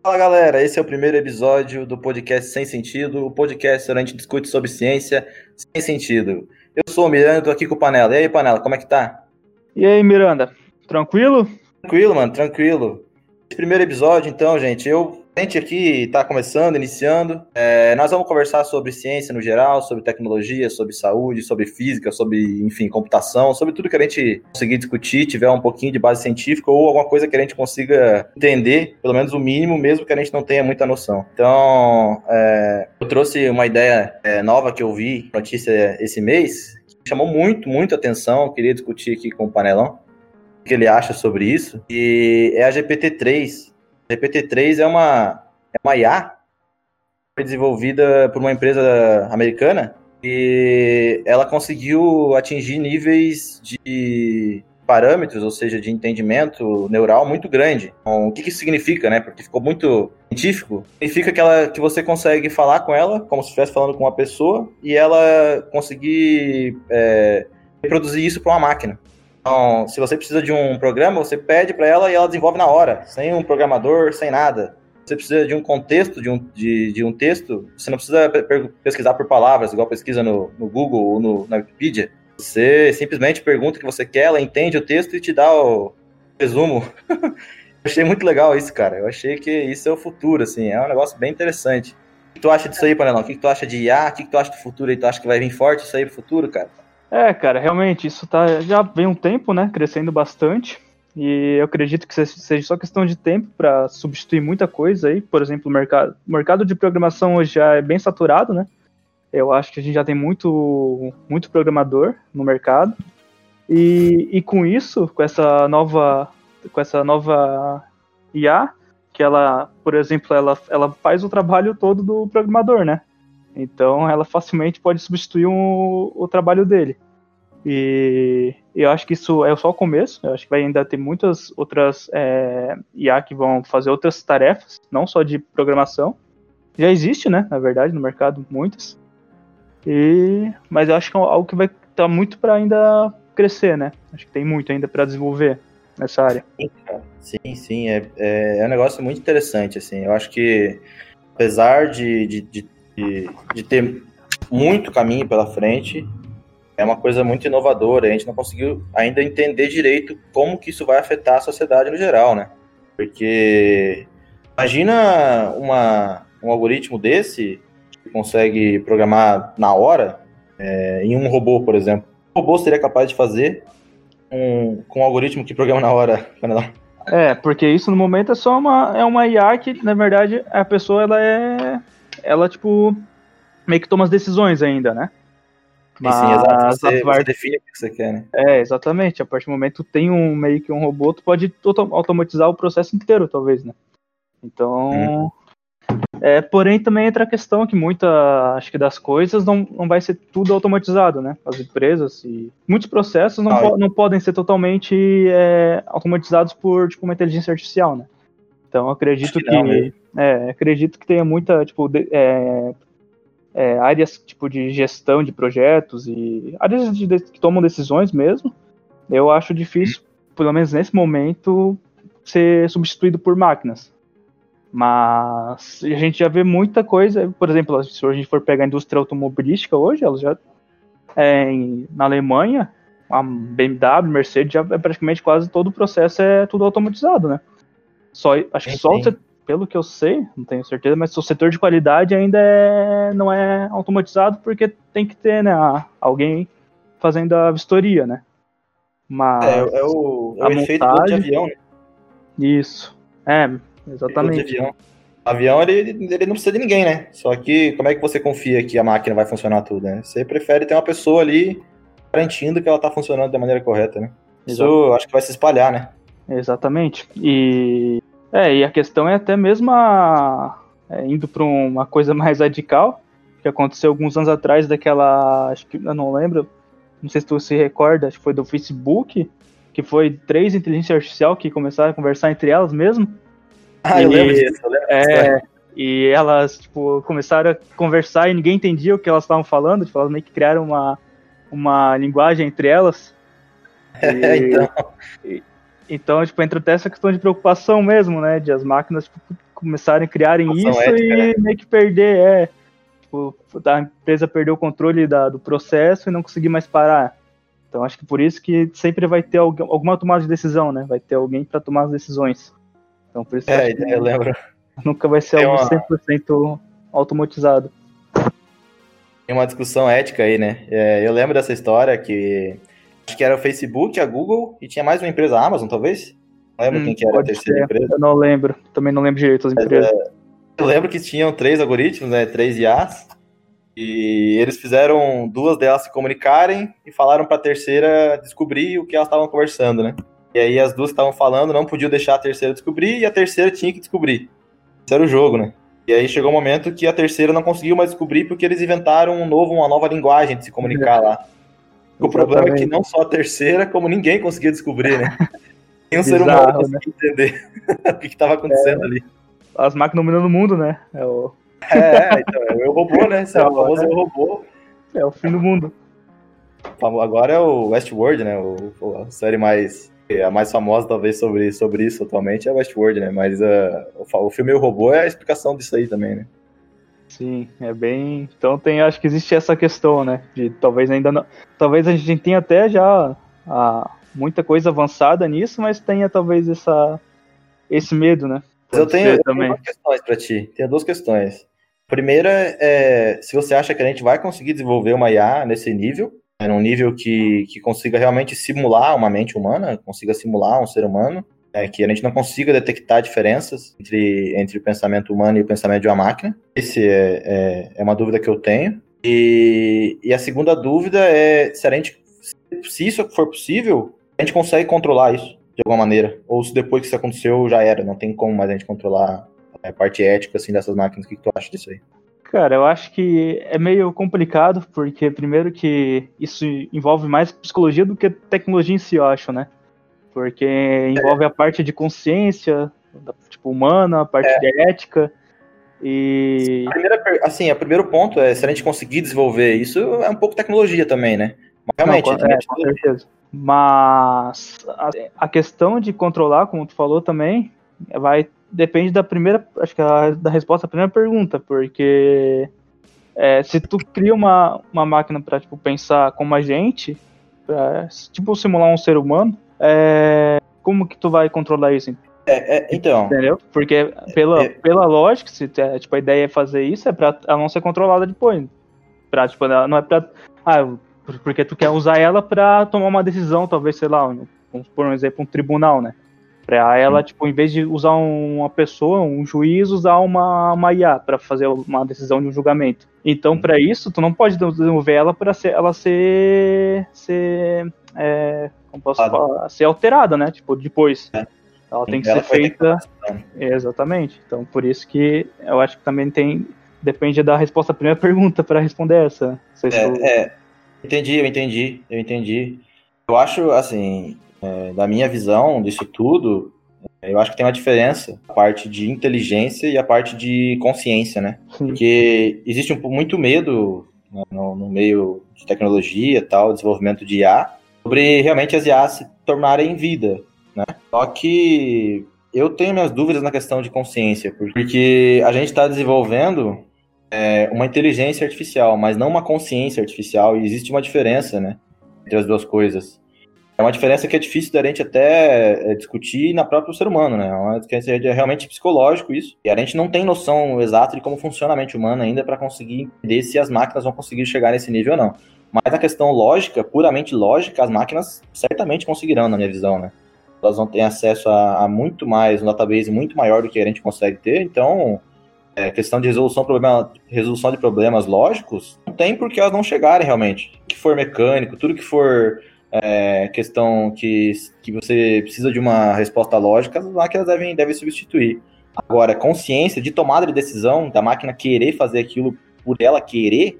Fala galera, esse é o primeiro episódio do podcast Sem Sentido, o podcast onde a gente discute sobre ciência sem sentido. Eu sou o Miranda, tô aqui com o Panela. E aí, Panela, como é que tá? E aí, Miranda, tranquilo? Tranquilo, mano, tranquilo. Esse primeiro episódio, então, gente, eu gente aqui está começando, iniciando. É, nós vamos conversar sobre ciência no geral, sobre tecnologia, sobre saúde, sobre física, sobre, enfim, computação, sobre tudo que a gente conseguir discutir, tiver um pouquinho de base científica ou alguma coisa que a gente consiga entender, pelo menos o mínimo, mesmo que a gente não tenha muita noção. Então, é, eu trouxe uma ideia é, nova que eu vi, notícia esse mês, que chamou muito, muito atenção, eu queria discutir aqui com o Panelão o que ele acha sobre isso, e é a GPT-3. GPT-3 é uma, é uma IA foi desenvolvida por uma empresa americana e ela conseguiu atingir níveis de parâmetros, ou seja, de entendimento neural muito grande. Então, o que, que isso significa, né? Porque ficou muito científico. Significa que, ela, que você consegue falar com ela como se estivesse falando com uma pessoa e ela conseguir é, reproduzir isso para uma máquina. Então, se você precisa de um programa, você pede para ela e ela desenvolve na hora, sem um programador, sem nada. Você precisa de um contexto de um, de, de um texto, você não precisa pesquisar por palavras, igual pesquisa no, no Google ou no, na Wikipedia. Você simplesmente pergunta o que você quer, ela entende o texto e te dá o resumo. eu achei muito legal isso, cara. Eu achei que isso é o futuro, assim, é um negócio bem interessante. O que tu acha disso aí, Panelão? O que tu acha de IA? O que tu acha do futuro aí? Tu acha que vai vir forte isso aí pro futuro, cara? É, cara, realmente, isso tá, já vem um tempo, né, crescendo bastante, e eu acredito que seja só questão de tempo para substituir muita coisa aí, por exemplo, o mercado, o mercado de programação hoje já é bem saturado, né, eu acho que a gente já tem muito, muito programador no mercado, e, e com isso, com essa nova, com essa nova IA, que ela, por exemplo, ela, ela faz o trabalho todo do programador, né, então ela facilmente pode substituir um, o trabalho dele. E eu acho que isso é só o começo. Eu acho que vai ainda ter muitas outras é, IA que vão fazer outras tarefas, não só de programação. Já existe, né? Na verdade, no mercado, muitas. E, mas eu acho que é algo que vai estar tá muito para ainda crescer, né? Acho que tem muito ainda para desenvolver nessa área. Sim, sim, é, é, é, um negócio muito interessante, assim. Eu acho que apesar de, de, de de, de ter muito caminho pela frente. É uma coisa muito inovadora. A gente não conseguiu ainda entender direito como que isso vai afetar a sociedade no geral, né? Porque imagina uma, um algoritmo desse que consegue programar na hora é, em um robô, por exemplo. O robô seria capaz de fazer um, com um algoritmo que programa na hora. É, porque isso no momento é só uma, é uma IA que, na verdade, a pessoa ela é ela, tipo, meio que toma as decisões ainda, né? Mas, sim, exato. Você, parte... você, define o que você quer, né? É, exatamente. A partir do momento que tem um meio que um robô, tu pode automatizar o processo inteiro, talvez, né? Então. Hum. É, porém, também entra a questão que muita, acho que das coisas não, não vai ser tudo automatizado, né? As empresas e muitos processos não, ah, po não podem ser totalmente é, automatizados por tipo uma inteligência artificial, né? Então acredito que, que não, é, acredito que tenha muita tipo de, é, é, áreas tipo de gestão de projetos e áreas de, de, que tomam decisões mesmo. Eu acho difícil, pelo menos nesse momento, ser substituído por máquinas. Mas a gente já vê muita coisa, por exemplo, se a gente for pegar a indústria automobilística hoje, ela já é, na Alemanha, a BMW, Mercedes, já é praticamente quase todo o processo é tudo automatizado, né? Só, acho que só o, pelo que eu sei, não tenho certeza, mas o setor de qualidade ainda é, não é automatizado porque tem que ter né, alguém fazendo a vistoria, né? Mas é, é o, é o efeito montagem, de avião, né? Isso. É, exatamente. Avião. O avião ele, ele não precisa de ninguém, né? Só que como é que você confia que a máquina vai funcionar tudo, né? Você prefere ter uma pessoa ali garantindo que ela está funcionando da maneira correta, né? Isso acho que vai se espalhar, né? Exatamente. E é, e a questão é até mesmo a, é, indo para uma coisa mais radical, que aconteceu alguns anos atrás daquela, acho que eu não lembro, não sei se tu se recorda, acho que foi do Facebook, que foi três inteligências artificial que começaram a conversar entre elas mesmo. Ah, e, eu lembro disso, eu lembro é, e elas, tipo, começaram a conversar e ninguém entendia o que elas estavam falando, tipo, elas meio que criaram uma, uma linguagem entre elas. E, então. E, então, tipo, entra até essa questão de preocupação mesmo, né? De as máquinas tipo, começarem a criarem isso ética, e né? meio que perder, é. Tipo, a empresa perdeu o controle da, do processo e não conseguir mais parar. Então acho que por isso que sempre vai ter alguma tomada de decisão, né? Vai ter alguém para tomar as decisões. Então por isso é, eu lembro. Nunca vai ser Tem algo uma... 100% automatizado. Tem uma discussão ética aí, né? É, eu lembro dessa história que acho que era o Facebook, a Google e tinha mais uma empresa, a Amazon, talvez? Não lembro hum, quem que era a terceira ser. empresa. Eu não lembro, também não lembro direito as empresas. É, eu lembro que tinham três algoritmos, né? Três IAs. E eles fizeram duas delas se comunicarem e falaram para a terceira descobrir o que elas estavam conversando, né? E aí as duas estavam falando não podiam deixar a terceira descobrir e a terceira tinha que descobrir. Esse era o jogo, né? E aí chegou um momento que a terceira não conseguiu mais descobrir porque eles inventaram um novo, uma nova linguagem de se comunicar lá. O problema é que não só a terceira, como ninguém conseguia descobrir, né? Nenhum ser humano conseguia né? entender o que estava acontecendo é, ali. As máquinas dominando o mundo, né? É, o... é, então, é o robô, né? Esse é, o famoso é. robô. É o fim do mundo. Agora é o Westworld, né? O, a série mais a mais famosa, talvez, sobre, sobre isso atualmente é Westworld, né? Mas uh, o, o filme O Robô é a explicação disso aí também, né? Sim, é bem. Então tem, acho que existe essa questão, né? De talvez ainda não. Talvez a gente tenha até já a, muita coisa avançada nisso, mas tenha talvez essa, esse medo, né? eu tenho, eu tenho duas questões para ti. Tenho duas questões. Primeira é se você acha que a gente vai conseguir desenvolver uma IA nesse nível, é num nível que, que consiga realmente simular uma mente humana, consiga simular um ser humano, é, que a gente não consiga detectar diferenças entre, entre o pensamento humano e o pensamento de uma máquina. Essa é, é, é, uma dúvida que eu tenho. E, e a segunda dúvida é se a gente, se isso for possível, a gente consegue controlar isso de alguma maneira, ou se depois que isso aconteceu já era, não tem como mais a gente controlar a parte ética assim dessas máquinas. O que, que tu acha disso aí? Cara, eu acho que é meio complicado, porque primeiro que isso envolve mais psicologia do que tecnologia em si, eu acho, né? Porque envolve a parte de consciência, tipo, humana, a parte é. de ética. E. A primeira, assim, o primeiro ponto é se a gente conseguir desenvolver isso, é um pouco tecnologia também, né? Mas, realmente, Não, é, com certeza. Mas a, a questão de controlar, como tu falou também, vai depende da primeira, acho que a, da resposta à primeira pergunta, porque é, se tu cria uma, uma máquina para tipo pensar como a gente, pra, tipo simular um ser humano, é, como que tu vai controlar isso? É, é, então. Entendeu? Porque pela, é. pela lógica, se é, tipo, a ideia é fazer isso, é pra ela não ser controlada depois. Pra, tipo, não é pra. Ah, porque tu quer usar ela pra tomar uma decisão, talvez, sei lá, vamos por um exemplo, um tribunal, né? Pra ela, tipo, em vez de usar uma pessoa, um juiz, usar uma, uma IA para fazer uma decisão de um julgamento. Então, para isso, tu não pode desenvolver ela para ser, ela ser, ser, é, como posso ah, falar, ser alterada, né? Tipo, depois. É. Ela tem que ela ser feita. Exatamente. Então, por isso que eu acho que também tem. Depende da resposta à primeira pergunta para responder essa. Se é, é, entendi, eu entendi, eu entendi. Eu acho, assim, é, da minha visão disso tudo, é, eu acho que tem uma diferença a parte de inteligência e a parte de consciência, né? Sim. Porque existe um, muito medo né, no, no, meio de tecnologia tal, desenvolvimento de IA, sobre realmente as IA se tornarem vida, né? Só que eu tenho minhas dúvidas na questão de consciência, porque a gente está desenvolvendo é, uma inteligência artificial, mas não uma consciência artificial, e existe uma diferença, né? Entre as duas coisas. É uma diferença que é difícil da gente até é, discutir na própria ser humano, né? É uma diferença é realmente psicológico isso. E a gente não tem noção exata de como funciona a mente humana ainda para conseguir entender se as máquinas vão conseguir chegar nesse nível ou não. Mas a questão lógica, puramente lógica, as máquinas certamente conseguirão, na minha visão, né? Elas vão ter acesso a, a muito mais, um database muito maior do que a gente consegue ter, então é, questão de resolução, problema, resolução de problemas lógicos, não tem porque elas não chegarem realmente. O que for mecânico, tudo que for é, questão que, que você precisa de uma resposta lógica, as máquinas devem, devem substituir. Agora, consciência de tomada de decisão, da máquina querer fazer aquilo por ela querer,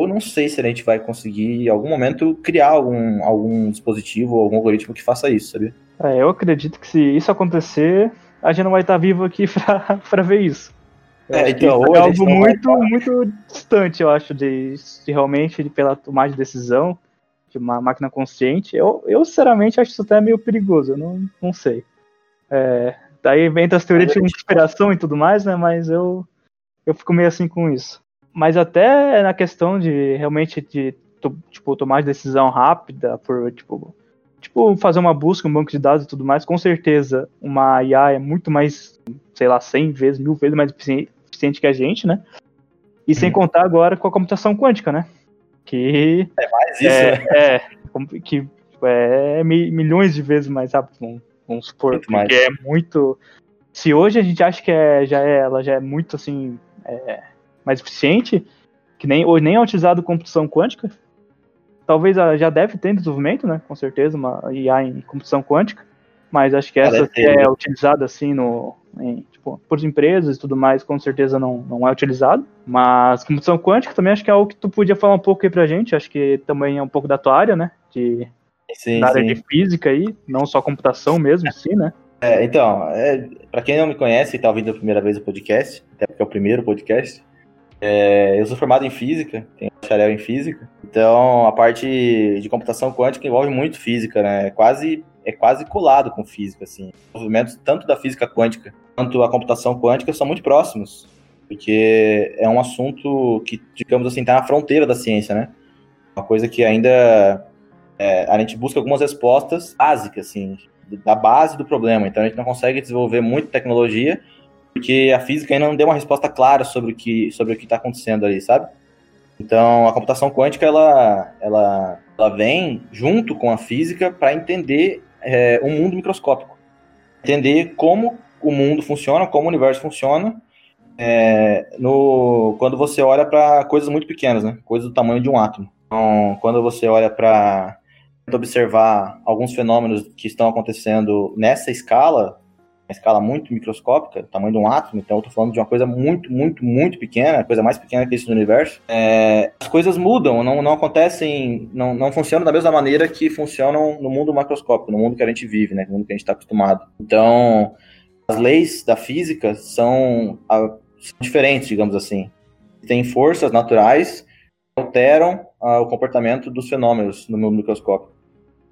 eu não sei se a gente vai conseguir, em algum momento, criar algum, algum dispositivo, algum algoritmo que faça isso, sabe? É, eu acredito que se isso acontecer, a gente não vai estar vivo aqui para ver isso. É, então, é algo muito, muito distante, eu acho, de, de realmente de, pela tomada de decisão de uma máquina consciente, eu, eu sinceramente acho isso até meio perigoso, eu não, não sei. É, Daí vem as teorias de conspiração e tudo mais, né? Mas eu, eu fico meio assim com isso. Mas até na questão de realmente de tipo, tomar decisão rápida por, tipo, tipo, fazer uma busca, um banco de dados e tudo mais, com certeza uma IA é muito mais, sei lá, 100 vezes, mil vezes mais eficiente que a gente, né? E sem uhum. contar agora com a computação quântica, né? Que é mais isso, é, né? é que é milhões de vezes mais rápido, vamos supor, muito porque mais. é muito. Se hoje a gente acha que é, já é, ela já é muito assim é, mais eficiente, que nem hoje nem é utilizado computação quântica, talvez já deve ter desenvolvimento, né? Com certeza, uma IA em computação quântica, mas acho que essa que é utilizada assim no, em, tipo, por empresas e tudo mais, com certeza não, não é utilizado. Mas computação quântica também acho que é algo que tu podia falar um pouco aí pra gente, acho que também é um pouco da tua área, né? De, sim, da área sim. de física aí, não só computação mesmo, sim, né? É, então, é, para quem não me conhece e está ouvindo a primeira vez o podcast, até porque é o primeiro podcast, é, eu sou formado em física, tenho bacharel em física, então a parte de computação quântica envolve muito física, né? É quase, é quase colado com física, assim. Os movimentos tanto da física quântica quanto a computação quântica são muito próximos, porque é um assunto que, digamos assim, está na fronteira da ciência, né? Uma coisa que ainda é, a gente busca algumas respostas básicas, assim, da base do problema. Então a gente não consegue desenvolver muita tecnologia porque a física ainda não deu uma resposta clara sobre o que sobre o que está acontecendo ali, sabe? Então a computação quântica ela ela, ela vem junto com a física para entender é, um mundo microscópico, entender como o mundo funciona, como o universo funciona. É, no, quando você olha para coisas muito pequenas, né? Coisas do tamanho de um átomo. Então, quando você olha para observar alguns fenômenos que estão acontecendo nessa escala, escala muito microscópica, tamanho de um átomo, então eu estou falando de uma coisa muito, muito, muito pequena, a coisa mais pequena que existe no universo, é, as coisas mudam, não, não acontecem, não, não funcionam da mesma maneira que funcionam no mundo macroscópico, no mundo que a gente vive, né, no mundo que a gente está acostumado. Então, as leis da física são, são diferentes, digamos assim. Tem forças naturais que alteram ah, o comportamento dos fenômenos no mundo microscópico.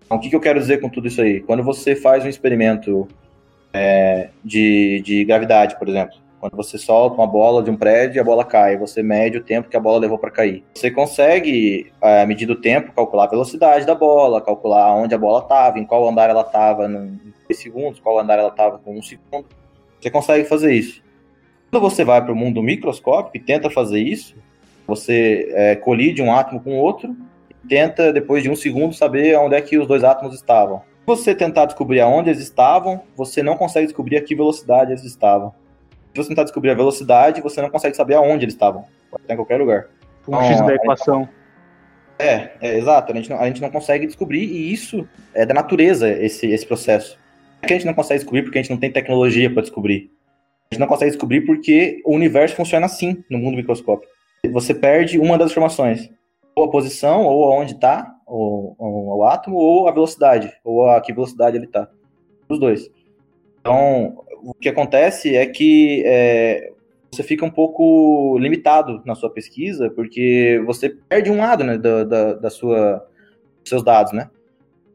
Então, o que, que eu quero dizer com tudo isso aí? Quando você faz um experimento é, de, de gravidade, por exemplo. Quando você solta uma bola de um prédio e a bola cai, você mede o tempo que a bola levou para cair. Você consegue, à medida do tempo, calcular a velocidade da bola, calcular onde a bola estava, em qual andar ela estava em 3 segundos, qual andar ela estava com 1 segundo. Você consegue fazer isso. Quando você vai para o mundo microscópico e tenta fazer isso, você é, colide um átomo com outro e tenta, depois de um segundo, saber onde é que os dois átomos estavam você tentar descobrir aonde eles estavam, você não consegue descobrir a que velocidade eles estavam. Se você tentar descobrir a velocidade, você não consegue saber aonde eles estavam. Pode estar em qualquer lugar. Um então, X da equação. É, é, exato. A gente, não, a gente não consegue descobrir, e isso é da natureza, esse, esse processo. É que a gente não consegue descobrir porque a gente não tem tecnologia para descobrir. A gente não consegue descobrir porque o universo funciona assim no mundo microscópico. Você perde uma das informações ou a posição, ou aonde está o, o, o, átomo, ou a velocidade, ou a que velocidade ele está. Os dois. Então, o que acontece é que é, você fica um pouco limitado na sua pesquisa, porque você perde um lado né, da, da, da sua, dos seus dados, né?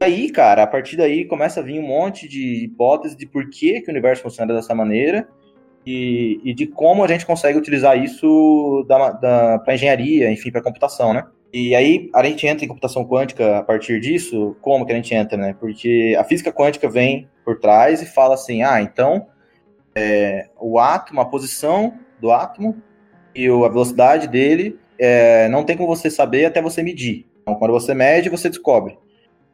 Aí, cara, a partir daí começa a vir um monte de hipóteses de por que, que o universo funciona dessa maneira e, e de como a gente consegue utilizar isso da, da, para engenharia, enfim, para computação, né? E aí a gente entra em computação quântica a partir disso, como que a gente entra, né? Porque a física quântica vem por trás e fala assim, ah, então é, o átomo, a posição do átomo e a velocidade dele é, não tem como você saber até você medir. Então, quando você mede, você descobre.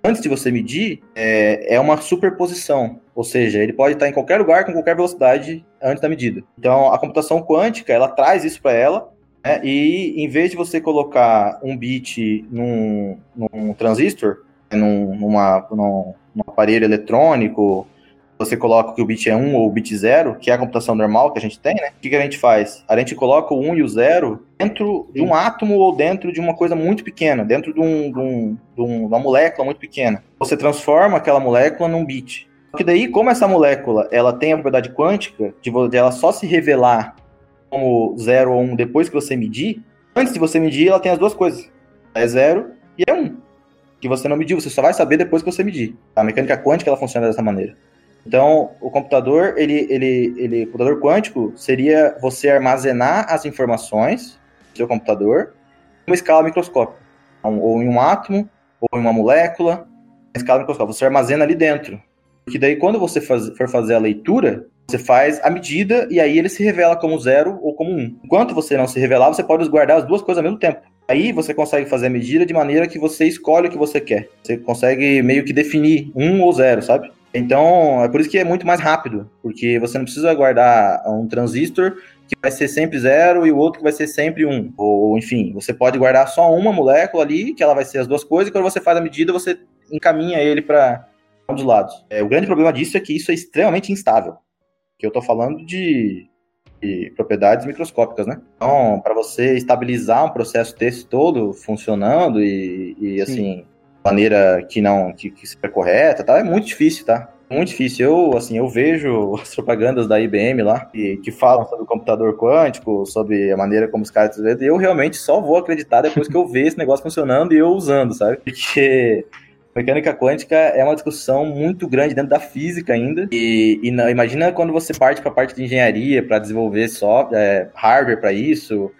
Antes de você medir, é, é uma superposição, ou seja, ele pode estar em qualquer lugar com qualquer velocidade antes da medida. Então, a computação quântica, ela traz isso para ela é, e em vez de você colocar um bit num, num transistor, num, numa, num, num, aparelho eletrônico, você coloca que o bit é 1 ou o bit 0, que é a computação normal que a gente tem, né? O que, que a gente faz? A gente coloca o 1 e o 0 dentro de um átomo ou dentro de uma coisa muito pequena, dentro de, um, de, um, de uma molécula muito pequena. Você transforma aquela molécula num bit. Só que daí, como essa molécula ela tem a propriedade quântica de, de ela só se revelar como 0 ou 1 um depois que você medir, antes de você medir, ela tem as duas coisas. É 0 e é 1. Um, que você não mediu, você só vai saber depois que você medir. A mecânica quântica ela funciona dessa maneira. Então, o computador, ele, ele, ele, o computador quântico seria você armazenar as informações do seu computador em uma escala microscópica, ou em um átomo, ou em uma molécula, em escala microscópica. Você armazena ali dentro. Porque daí, quando você faz, for fazer a leitura, você faz a medida e aí ele se revela como zero ou como um. Enquanto você não se revelar, você pode guardar as duas coisas ao mesmo tempo. Aí você consegue fazer a medida de maneira que você escolhe o que você quer. Você consegue meio que definir um ou zero, sabe? Então, é por isso que é muito mais rápido, porque você não precisa guardar um transistor que vai ser sempre zero e o outro que vai ser sempre um. Ou, enfim, você pode guardar só uma molécula ali, que ela vai ser as duas coisas, e quando você faz a medida, você encaminha ele para um dos lados. É, o grande problema disso é que isso é extremamente instável. Que eu estou falando de, de, propriedades microscópicas, né? Então, para você estabilizar um processo desse todo funcionando e, e assim, maneira que não que, que seja correta, tá? É muito difícil, tá? Muito difícil. Eu, assim, eu vejo as propagandas da IBM lá, que, que falam sobre o computador quântico, sobre a maneira como os caras... Eu realmente só vou acreditar depois que eu ver esse negócio funcionando e eu usando, sabe? Porque mecânica quântica é uma discussão muito grande dentro da física ainda. E, e não, imagina quando você parte para a parte de engenharia para desenvolver software, é, hardware para isso,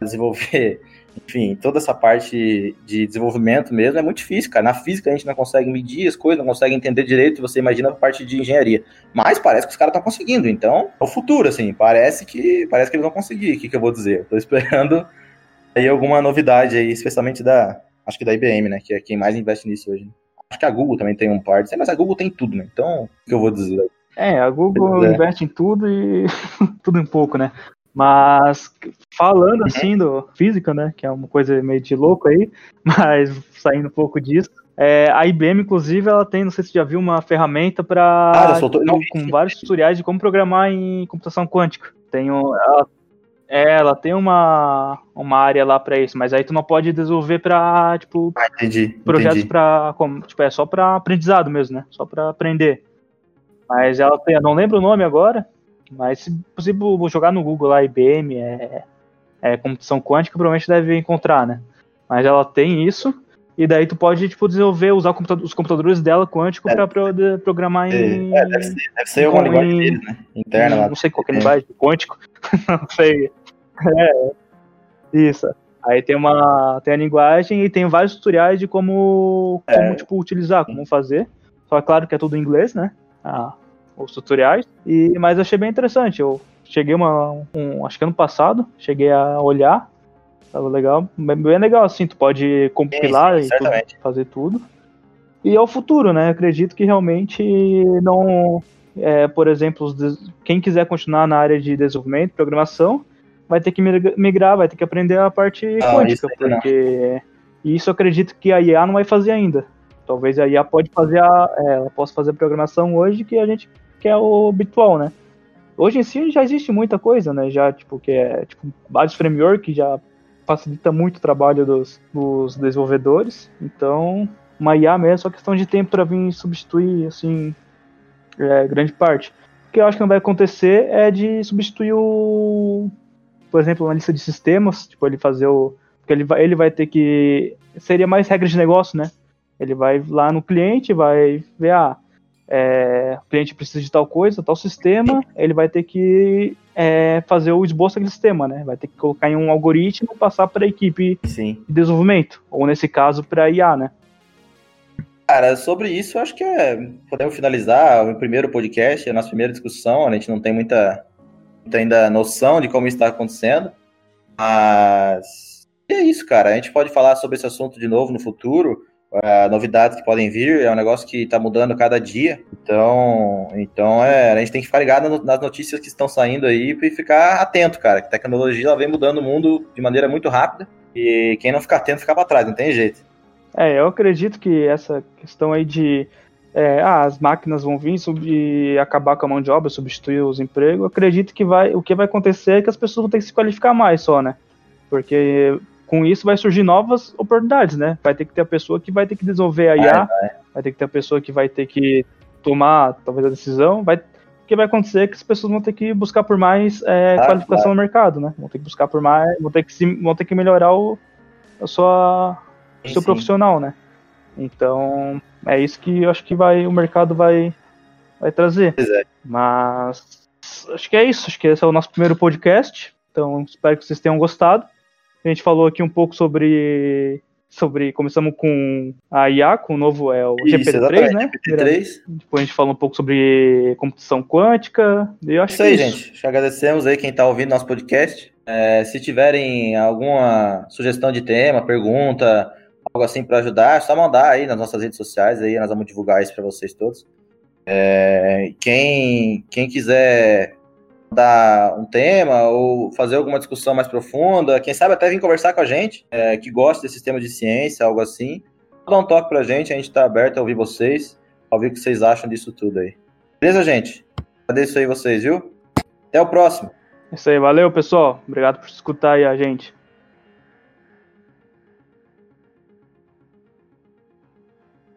desenvolver enfim, toda essa parte de desenvolvimento mesmo é muito difícil, cara. Na física a gente não consegue medir as coisas, não consegue entender direito, você imagina a parte de engenharia. Mas parece que os caras estão conseguindo, então é o futuro, assim, parece que parece que eles vão conseguir, o que, que eu vou dizer? Estou esperando aí alguma novidade aí, especialmente da, acho que da IBM, né, que é quem mais investe nisso hoje. Acho que a Google também tem um par, mas a Google tem tudo, né, então, o que eu vou dizer? É, a Google é. investe em tudo e tudo em pouco, né? Mas falando assim do física, né, que é uma coisa meio de louco aí, mas saindo um pouco disso, é, a IBM, inclusive, ela tem, não sei se você já viu, uma ferramenta para ah, soltou... com vários tutoriais de como programar em computação quântica. Tem um, ela, é, ela tem uma, uma área lá para isso, mas aí tu não pode desenvolver para tipo ah, entendi, projetos para tipo é só para aprendizado mesmo, né? Só para aprender. Mas ela tem, eu não lembro o nome agora, mas se possível jogar no Google lá, IBM, é, é computação quântica, provavelmente deve encontrar, né? Mas ela tem isso, e daí tu pode, tipo, desenvolver, usar computador, os computadores dela quântico é, para pro, programar em... É, deve ser, deve ser uma linguagem deles, né? Interna lá. Não sei qual que é a linguagem, quântico, não sei. É, isso. Aí tem uma tem a linguagem e tem vários tutoriais de como, como é. tipo, utilizar, como fazer. Só claro que é tudo em inglês, né? Ah, os tutoriais. E, mas eu achei bem interessante. Eu cheguei uma. Um, acho que ano passado, cheguei a olhar. Tava legal. Bem legal, assim, tu pode compilar sim, e tudo, fazer tudo. E é o futuro, né? Acredito que realmente não. É, por exemplo, quem quiser continuar na área de desenvolvimento, programação, vai ter que migrar, vai ter que aprender a parte ah, quântica, porque não. isso eu acredito que a IA não vai fazer ainda. Talvez a IA pode fazer a, é, ela possa fazer a programação hoje que a gente que é o habitual, né? Hoje em si já existe muita coisa, né? Já, tipo, que é tipo, vários frameworks já facilita muito o trabalho dos, dos desenvolvedores. Então, uma IA mesmo é só questão de tempo para vir substituir, assim, é, grande parte. O que eu acho que não vai acontecer é de substituir o, por exemplo, uma lista de sistemas, tipo, ele fazer o. Porque ele vai, ele vai ter que. Seria mais regras de negócio, né? Ele vai lá no cliente, vai ver, ah, é, o cliente precisa de tal coisa, tal sistema, ele vai ter que é, fazer o esboço daquele sistema, né? Vai ter que colocar em um algoritmo e passar para a equipe Sim. de desenvolvimento, ou nesse caso para IA, né? Cara, sobre isso, eu acho que é, podemos finalizar o primeiro podcast, a nossa primeira discussão. A gente não tem muita ainda noção de como está acontecendo, mas é isso, cara. A gente pode falar sobre esse assunto de novo no futuro uh, novidades que podem vir, é um negócio que está mudando cada dia. Então, então é, a gente tem que ficar ligado no, nas notícias que estão saindo aí e ficar atento, cara. Que a tecnologia ela vem mudando o mundo de maneira muito rápida e quem não ficar atento fica para trás, não tem jeito. É, eu acredito que essa questão aí de é, ah, as máquinas vão vir e acabar com a mão de obra, substituir os empregos, acredito que vai, o que vai acontecer é que as pessoas vão ter que se qualificar mais só, né? Porque com isso vai surgir novas oportunidades, né? Vai ter que ter a pessoa que vai ter que desenvolver a IA, vai, vai. vai ter que ter a pessoa que vai ter que tomar talvez a decisão, vai o que vai acontecer é que as pessoas vão ter que buscar por mais é, ah, qualificação no mercado, né? Vão ter que buscar por mais, vão ter que, se, vão ter que melhorar o, a sua, o seu sim. profissional, né? Então, é isso que eu acho que vai, o mercado vai, vai trazer. É. Mas acho que é isso. Acho que esse é o nosso primeiro podcast. Então espero que vocês tenham gostado. A gente falou aqui um pouco sobre sobre. Começamos com a IA, com o novo é o GPT-3, né? GPT-3. Depois a gente fala um pouco sobre computação quântica. E eu acho isso aí, é isso. gente. Agradecemos aí quem está ouvindo nosso podcast. É, se tiverem alguma sugestão de tema, pergunta, algo assim para ajudar, é só mandar aí nas nossas redes sociais, aí nós vamos divulgar isso para vocês todos. É, quem, quem quiser dar um tema ou fazer alguma discussão mais profunda, quem sabe até vir conversar com a gente, é, que gosta desse sistema de ciência, algo assim, dá um toque pra gente, a gente tá aberto a ouvir vocês, a ouvir o que vocês acham disso tudo aí. Beleza, gente? Agradeço aí vocês, viu? Até o próximo. Isso aí, valeu, pessoal. Obrigado por escutar aí a gente.